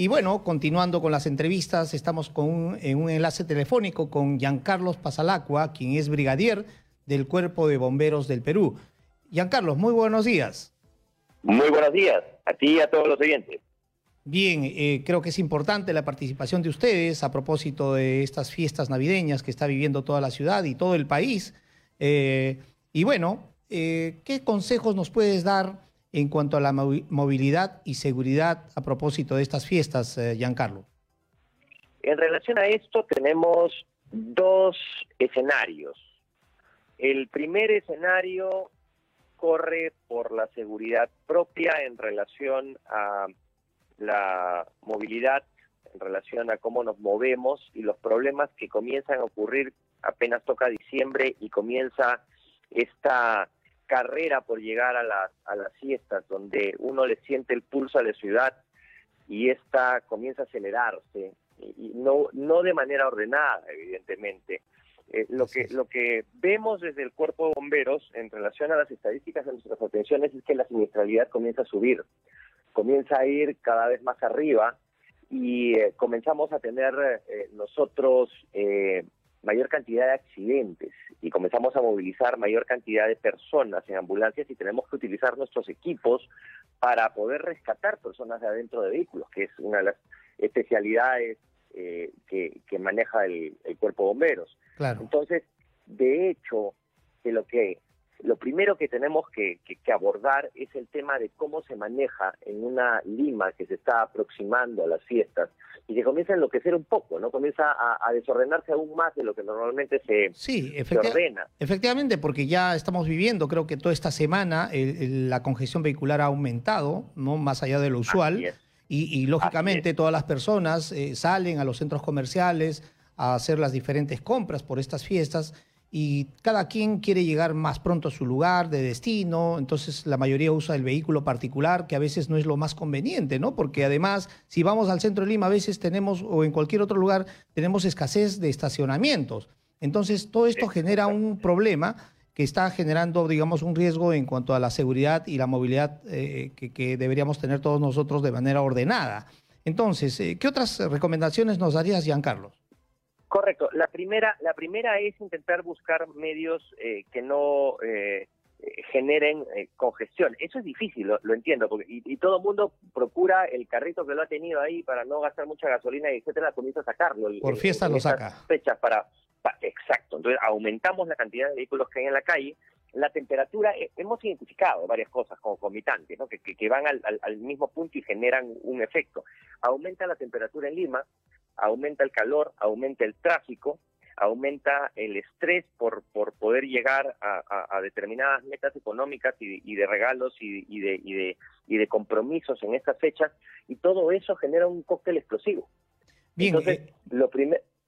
Y bueno, continuando con las entrevistas, estamos con en un enlace telefónico con Giancarlos Pasalacua, quien es brigadier del Cuerpo de Bomberos del Perú. Giancarlos, muy buenos días. Muy buenos días, a ti y a todos los oyentes. Bien, eh, creo que es importante la participación de ustedes a propósito de estas fiestas navideñas que está viviendo toda la ciudad y todo el país. Eh, y bueno, eh, ¿qué consejos nos puedes dar en cuanto a la movilidad y seguridad a propósito de estas fiestas, eh, Giancarlo? En relación a esto tenemos dos escenarios. El primer escenario corre por la seguridad propia en relación a la movilidad, en relación a cómo nos movemos y los problemas que comienzan a ocurrir apenas toca diciembre y comienza esta carrera por llegar a las, a las fiestas, donde uno le siente el pulso a la ciudad y esta comienza a acelerarse, y, no, no de manera ordenada, evidentemente. Eh, lo, que, lo que vemos desde el cuerpo de bomberos en relación a las estadísticas de nuestras atenciones es que la siniestralidad comienza a subir, comienza a ir cada vez más arriba y eh, comenzamos a tener eh, nosotros mayor cantidad de accidentes y comenzamos a movilizar mayor cantidad de personas en ambulancias y tenemos que utilizar nuestros equipos para poder rescatar personas de adentro de vehículos, que es una de las especialidades eh, que, maneja el, cuerpo de bomberos. Claro. Entonces, de hecho, de lo que lo primero que tenemos que, abordar es el tema de cómo se maneja en una Lima que se está aproximando a las fiestas y que comienza a enloquecer un poco, ¿no? Comienza a, desordenarse aún más de lo que normalmente se, sí, ordena. Efectivamente, porque ya estamos viviendo, creo que toda esta semana la congestión vehicular ha aumentado, ¿no? Más allá de lo usual. Y, lógicamente todas las personas eh, salen a los centros comerciales a hacer las diferentes compras por estas fiestas y cada quien quiere llegar más pronto a su lugar de destino, entonces la mayoría usa el vehículo particular, que a veces no es lo más conveniente, ¿no? Porque además, si vamos al centro de Lima, a veces tenemos, o en cualquier otro lugar, tenemos escasez de estacionamientos. Entonces, todo esto genera un problema que está generando, digamos, un riesgo en cuanto a la seguridad y la movilidad eh, que, deberíamos tener todos nosotros de manera ordenada. Entonces, eh, ¿qué otras recomendaciones nos darías, Giancarlo? Correcto. La primera, la primera es intentar buscar medios eh, que no eh, generen eh, congestión. Eso es difícil, lo, entiendo, porque y, todo el mundo procura el carrito que lo ha tenido ahí para no gastar mucha gasolina y etcétera, comienza a sacarlo. Por fiesta lo saca. Fechas para, exacto. Entonces aumentamos la cantidad de vehículos que hay en la calle. La temperatura, hemos identificado varias cosas como comitantes, ¿no? que, que, van al, al mismo punto y generan un efecto. Aumenta la temperatura en Lima, aumenta el calor, aumenta el tráfico, aumenta el estrés por, por poder llegar a, determinadas metas económicas y, de regalos y, de, y, de, y de compromisos en estas fechas, y todo eso genera un cóctel explosivo. Entonces, eh, lo,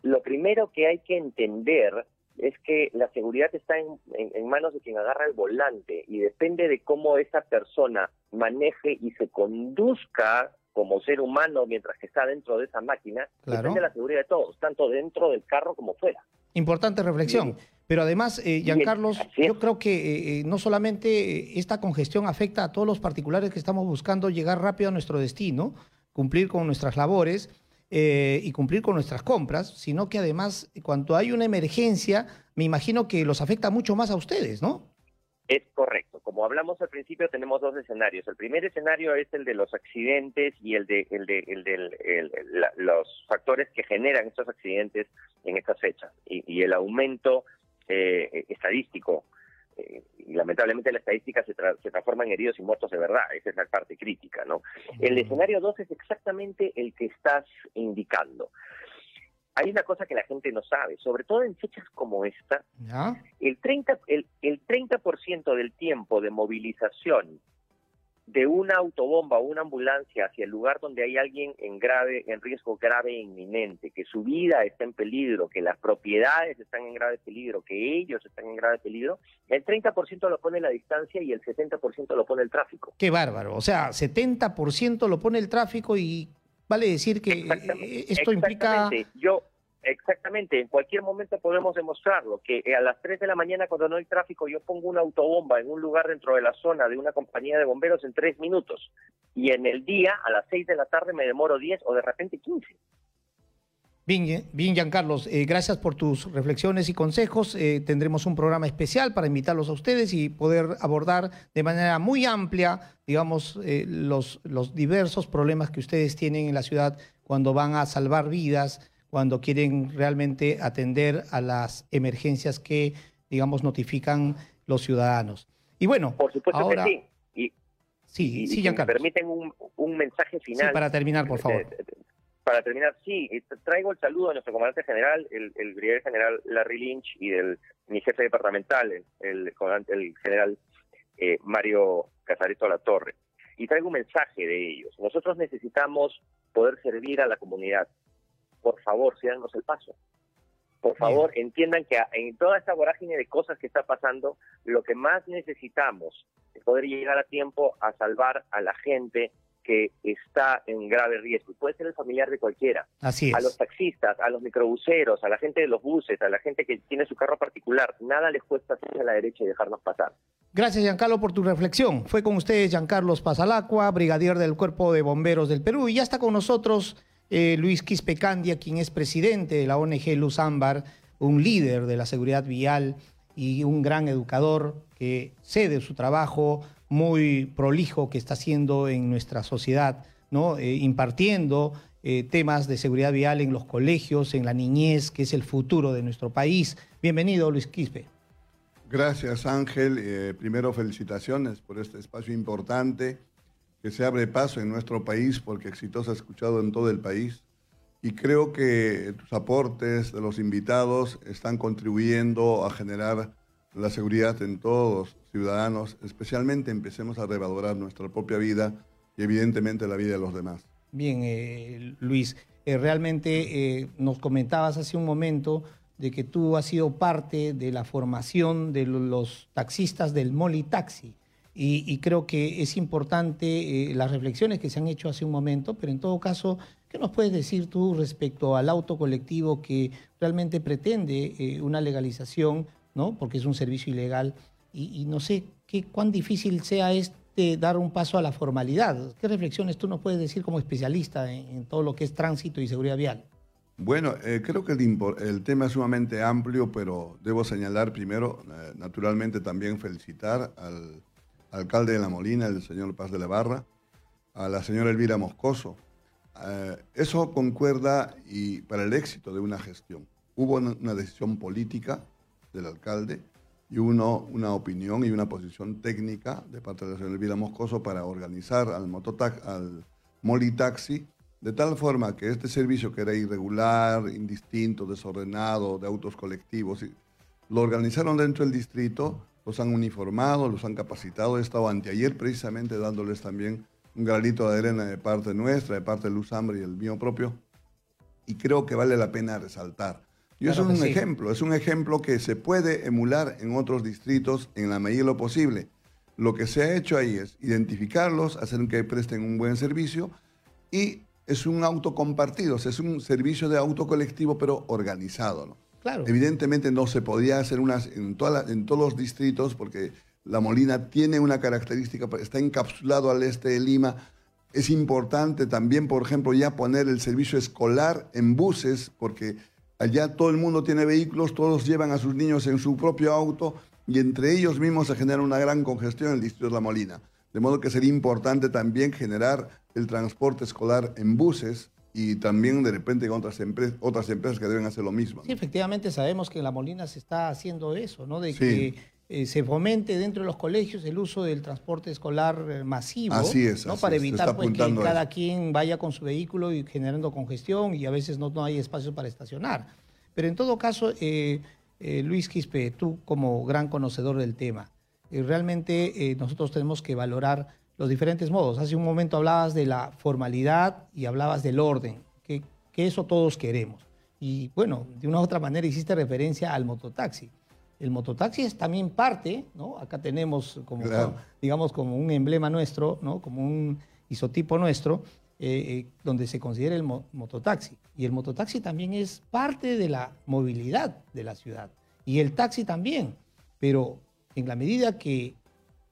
lo primero que hay que entender es que la seguridad está en, en, manos de quien agarra el volante y depende de cómo esa persona maneje y se conduzca como ser humano mientras que está dentro de esa máquina, depende de la seguridad de todos, tanto dentro del carro como fuera. Importante reflexión. Pero además, eh, Giancarlos, yo creo que eh, eh, no solamente esta congestión afecta a todos los particulares que estamos buscando llegar rápido a nuestro destino, cumplir con nuestras labores y cumplir con nuestras compras, sino que además, cuando hay una emergencia, me imagino que los afecta mucho más a ustedes, ¿no? Es correcto. Como hablamos al principio, tenemos dos escenarios. El primer escenario es el de los accidentes y el de, el de, el los factores que generan estos accidentes en estas fechas y, el aumento eh, estadístico. Eh, y lamentablemente la estadística se, se transforma en heridos y muertos de verdad. Esa es la parte crítica, ¿no? El escenario 2 es exactamente el que estás indicando hay una cosa que la gente no sabe, sobre todo en fechas como esta, el 30%, el, el 30 del tiempo de movilización de una autobomba o una ambulancia hacia el lugar donde hay alguien en grave, en riesgo grave e inminente, que su vida está en peligro, que las propiedades están en grave peligro, que ellos están en grave peligro, el 30% lo pone la distancia y el 70% lo pone el tráfico. Qué bárbaro, o sea, 70% lo pone el tráfico y Vale decir que eh, esto implica... Yo, Exactamente, en cualquier momento podemos demostrarlo, que a las 3 de la mañana cuando no hay tráfico yo pongo una autobomba en un lugar dentro de la zona de una compañía de bomberos en 3 minutos y en el día a las 6 de la tarde me demoro 10 o de repente 15. Bien, eh, bien Giancarlos, eh, gracias por tus reflexiones y consejos. Eh, tendremos un programa especial para invitarlos a ustedes y poder abordar de manera muy amplia, digamos, los, los diversos problemas que ustedes tienen en la ciudad cuando van a salvar vidas, cuando quieren realmente atender a las emergencias que, digamos, notifican los ciudadanos. Y bueno, por supuesto ahora... que sí. sí, sí, Giancarlos. permiten un, un mensaje final. Sí, para terminar, por favor para terminar, sí, traigo el saludo a nuestro comandante general, el, el brigadier general Larry Lynch, y del mi jefe departamental, el, el, el general eh, Mario Casareto La Torre. Y traigo un mensaje de ellos. Nosotros necesitamos poder servir a la comunidad. Por favor, síganos el paso. Por favor, entiendan que en toda esta vorágine de cosas que está pasando, lo que más necesitamos es poder llegar a tiempo a salvar a la gente que está en grave riesgo. Puede ser el familiar de cualquiera. Así es. A los taxistas, a los microbuseros, a la gente de los buses, a la gente que tiene su carro particular. Nada les cuesta hacerse a la derecha y dejarnos pasar. Gracias, Giancarlo, por tu reflexión. Fue con ustedes Giancarlos Pasalacua, brigadier del Cuerpo de Bomberos del Perú. Y ya está con nosotros eh, Luis Quispe Candia, quien es presidente de la ONG Luz Ámbar, un líder de la seguridad vial y un gran educador que cede su trabajo muy prolijo que está haciendo en nuestra sociedad, ¿no? Eh, impartiendo eh, temas de seguridad vial en los colegios, en la niñez, que es el futuro de nuestro país. Bienvenido, Luis Quispe. Gracias, Ángel. Eh, primero, felicitaciones por este espacio importante que se abre paso en nuestro país, porque Exitosa ha escuchado en todo el país. Y creo que tus aportes de los invitados están contribuyendo a generar la seguridad en todos ciudadanos, especialmente empecemos a revalorar nuestra propia vida y evidentemente la vida de los demás. Bien, eh, Luis, eh, realmente eh, nos comentabas hace un momento de que tú has sido parte de la formación de los taxistas del Moli Taxi. Y, y creo que es importante las reflexiones que se han hecho hace un momento, pero en todo caso, ¿qué nos puedes decir tú respecto al auto colectivo que realmente pretende una legalización ¿no? porque es un servicio ilegal, y, no sé qué, cuán difícil sea este dar un paso a la formalidad. ¿Qué reflexiones tú nos puedes decir como especialista en, todo lo que es tránsito y seguridad vial? Bueno, eh, creo que el, el, tema es sumamente amplio, pero debo señalar primero, eh, naturalmente también felicitar al alcalde de La Molina, el señor Paz de la Barra, a la señora Elvira Moscoso. Eh, eso concuerda y para el éxito de una gestión. Hubo una decisión política del alcalde y uno, una opinión y una posición técnica de parte de la señora Elvira Moscoso para organizar al, mototax, al Molitaxi de tal forma que este servicio que era irregular, indistinto, desordenado, de autos colectivos, lo organizaron dentro del distrito, los han uniformado, los han capacitado. He estado anteayer precisamente dándoles también un granito de arena de parte nuestra, de parte de Luz y el mío propio. Y creo que vale la pena resaltar y eso es un ejemplo, es un ejemplo que se puede emular en otros distritos en la medida de lo posible. Lo que se ha hecho ahí es identificarlos, hacer que presten un buen servicio y es un auto compartido, es un servicio de auto colectivo pero organizado. ¿no? Claro. Evidentemente no se podía hacer unas en, en todos los distritos porque La Molina tiene una característica, está encapsulado al este de Lima. Es importante también, por ejemplo, ya poner el servicio escolar en buses porque Allá todo el mundo tiene vehículos, todos llevan a sus niños en su propio auto y entre ellos mismos se genera una gran congestión en el distrito de La Molina. De modo que sería importante también generar el transporte escolar en buses y también de repente con otras, empresas, otras empresas que deben hacer lo mismo. Sí, efectivamente sabemos que en La Molina se está haciendo eso, ¿no? De que eh, se fomente dentro de los colegios el uso del transporte escolar eh, masivo. Así es. ¿no? Para evitar pues, que cada quien vaya con su vehículo y generando congestión y a veces no, no hay espacio para estacionar. Pero en todo caso, eh, Luis Quispe, tú como gran conocedor del tema, realmente nosotros tenemos que valorar los diferentes modos. Hace un momento hablabas de la formalidad y hablabas del orden, que, que eso todos queremos. Y bueno, de una u otra manera hiciste referencia al mototaxi el mototaxi es también parte, ¿no? Acá tenemos como, digamos, como un emblema nuestro, ¿no? Como un isotipo nuestro, eh, donde se considera el mototaxi. Y el mototaxi también es parte de la movilidad de la ciudad. Y el taxi también. Pero en la medida que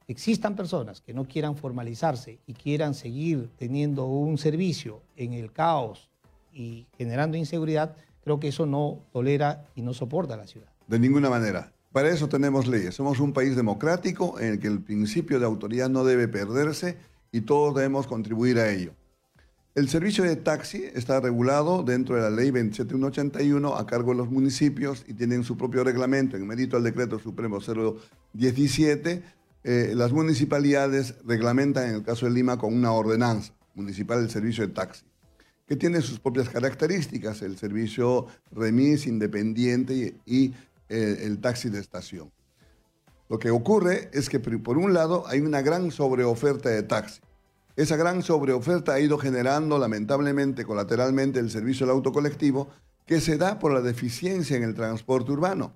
existan personas que no quieran formalizarse y quieran seguir teniendo un servicio en el caos y generando inseguridad, creo que eso no tolera y no soporta la ciudad. De ninguna manera. Para eso tenemos leyes. Somos un país democrático en el que el principio de autoridad no debe perderse y todos debemos contribuir a ello. El servicio de taxi está regulado dentro de la ley 27181 a cargo de los municipios y tienen su propio reglamento en mérito al decreto supremo 017. Eh, las municipalidades reglamentan en el caso de Lima con una ordenanza municipal del servicio de taxi, que tiene sus propias características, el servicio remis independiente y, el taxi de estación. Lo que ocurre es que por un lado hay una gran sobreoferta de taxi esa gran sobreoferta ha ido generando lamentablemente colateralmente el servicio del autocolectivo que se da por la deficiencia en el transporte urbano.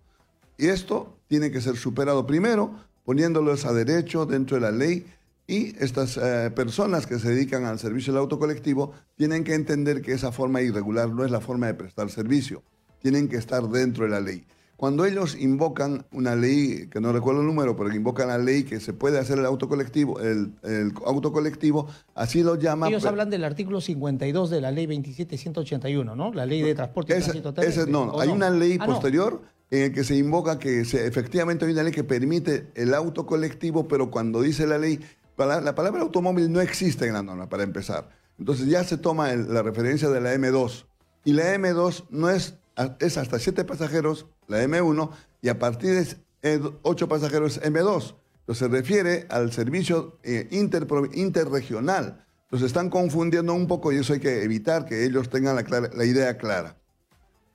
Y esto tiene que ser superado primero poniéndolos a derecho dentro de la ley y estas eh, personas que se dedican al servicio del autocolectivo tienen que entender que esa forma irregular no es la forma de prestar servicio. Tienen que estar dentro de la ley. Cuando ellos invocan una ley, que no recuerdo el número, pero que invocan la ley que se puede hacer el autocolectivo, el, el autocolectivo, así lo llaman. Ellos hablan del artículo 52 de la ley 27181, ¿no? La ley de transporte y tránsito No, hay una ley ah, posterior en el que se invoca que se, efectivamente hay una ley que permite el autocolectivo, pero cuando dice la ley, la palabra automóvil no existe en la norma, para empezar. Entonces ya se toma la referencia de la M2. Y la M2 no es es hasta 7 pasajeros, la M1, y a partir de 8 pasajeros M2. Entonces se refiere al servicio eh, interregional. Entonces están confundiendo un poco y eso hay que evitar que ellos tengan la, la idea clara.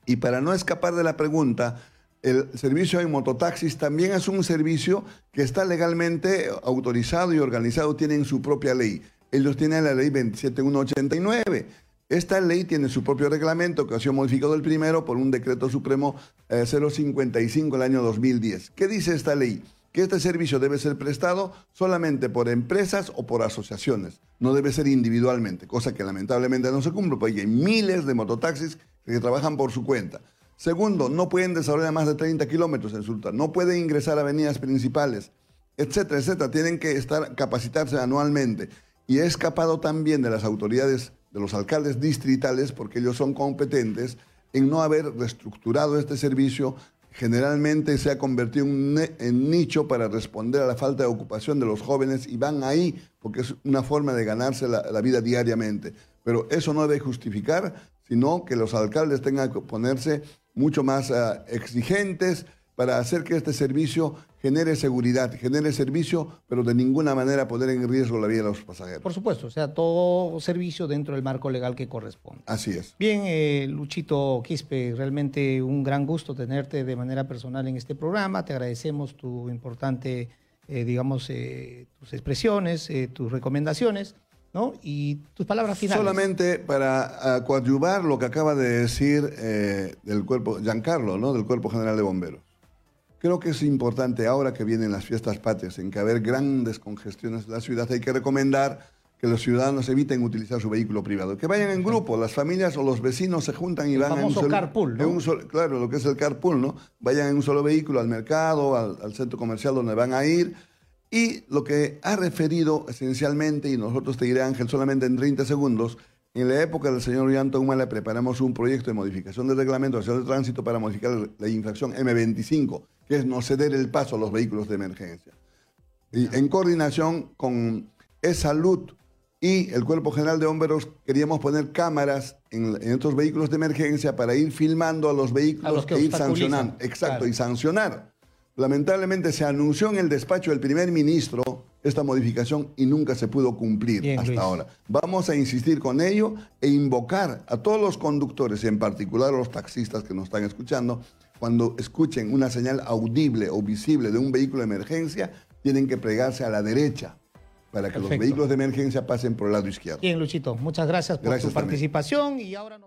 Y para no escapar de la pregunta, el servicio en mototaxis también es un servicio que está legalmente autorizado y organizado, tienen su propia ley. Ellos tienen la ley 27189 esta ley tiene su propio reglamento que ha sido modificado el primero por un decreto supremo 055 del año 2010. ¿Qué dice esta ley? Que este servicio debe ser prestado solamente por empresas o por asociaciones, no debe ser individualmente, cosa que lamentablemente no se cumple porque hay miles de mototaxis que trabajan por su cuenta. Segundo, no pueden desarrollar más de 30 kilómetros en ruta, no pueden ingresar a avenidas principales, etcétera, etcétera. Tienen que estar capacitarse anualmente. Y he escapado también de las autoridades de los alcaldes distritales, porque ellos son competentes, en no haber reestructurado este servicio. Generalmente se ha convertido en nicho para responder a la falta de ocupación de los jóvenes y van ahí porque es una forma de ganarse la, vida diariamente. Pero eso no debe justificar, sino que los alcaldes tengan que ponerse mucho más ah, exigentes, para hacer que este servicio genere seguridad, genere servicio, pero de ninguna manera poner en riesgo la vida de los pasajeros. Por supuesto, o sea, todo servicio dentro del marco legal que corresponde. Así es. Bien, eh, Luchito Quispe, realmente un gran gusto tenerte de manera personal en este programa. Te agradecemos tu importante, eh, digamos, eh, tus expresiones, tus recomendaciones. ¿no? Y tus palabras finales. Solamente para coadyuvar lo que acaba de decir del cuerpo, Giancarlo, ¿no? del Cuerpo General de Bomberos. Creo que es importante ahora que vienen las fiestas patrias, en que haber grandes congestiones en la ciudad, hay que recomendar que los ciudadanos eviten utilizar su vehículo privado, que vayan en grupo, las familias o los vecinos se juntan y van en un solo, carpool, ¿no? claro, lo que es el carpool, ¿no? Vayan en un solo vehículo al mercado, al, centro comercial donde van a ir. Y lo que ha referido esencialmente, y nosotros te diré Ángel solamente en 30 segundos, en la época del señor Ollanta Humala preparamos un proyecto de modificación del reglamento nacional de tránsito para modificar la infracción M25 que es no ceder el paso a los vehículos de emergencia. Y en coordinación con E-Salud y el Cuerpo General de Bomberos queríamos poner cámaras en, estos vehículos de emergencia para ir filmando a los vehículos e ir sancionando. Exacto, y sancionar. Lamentablemente se anunció en el despacho del primer ministro esta modificación y nunca se pudo cumplir hasta ahora. Vamos a insistir con ello e invocar a todos los conductores, en particular a los taxistas que nos están escuchando, cuando escuchen una señal audible o visible de un vehículo de emergencia, tienen que plegarse a la derecha para que los vehículos de emergencia pasen por el lado izquierdo. Bien, Luchito, muchas gracias por su participación y ahora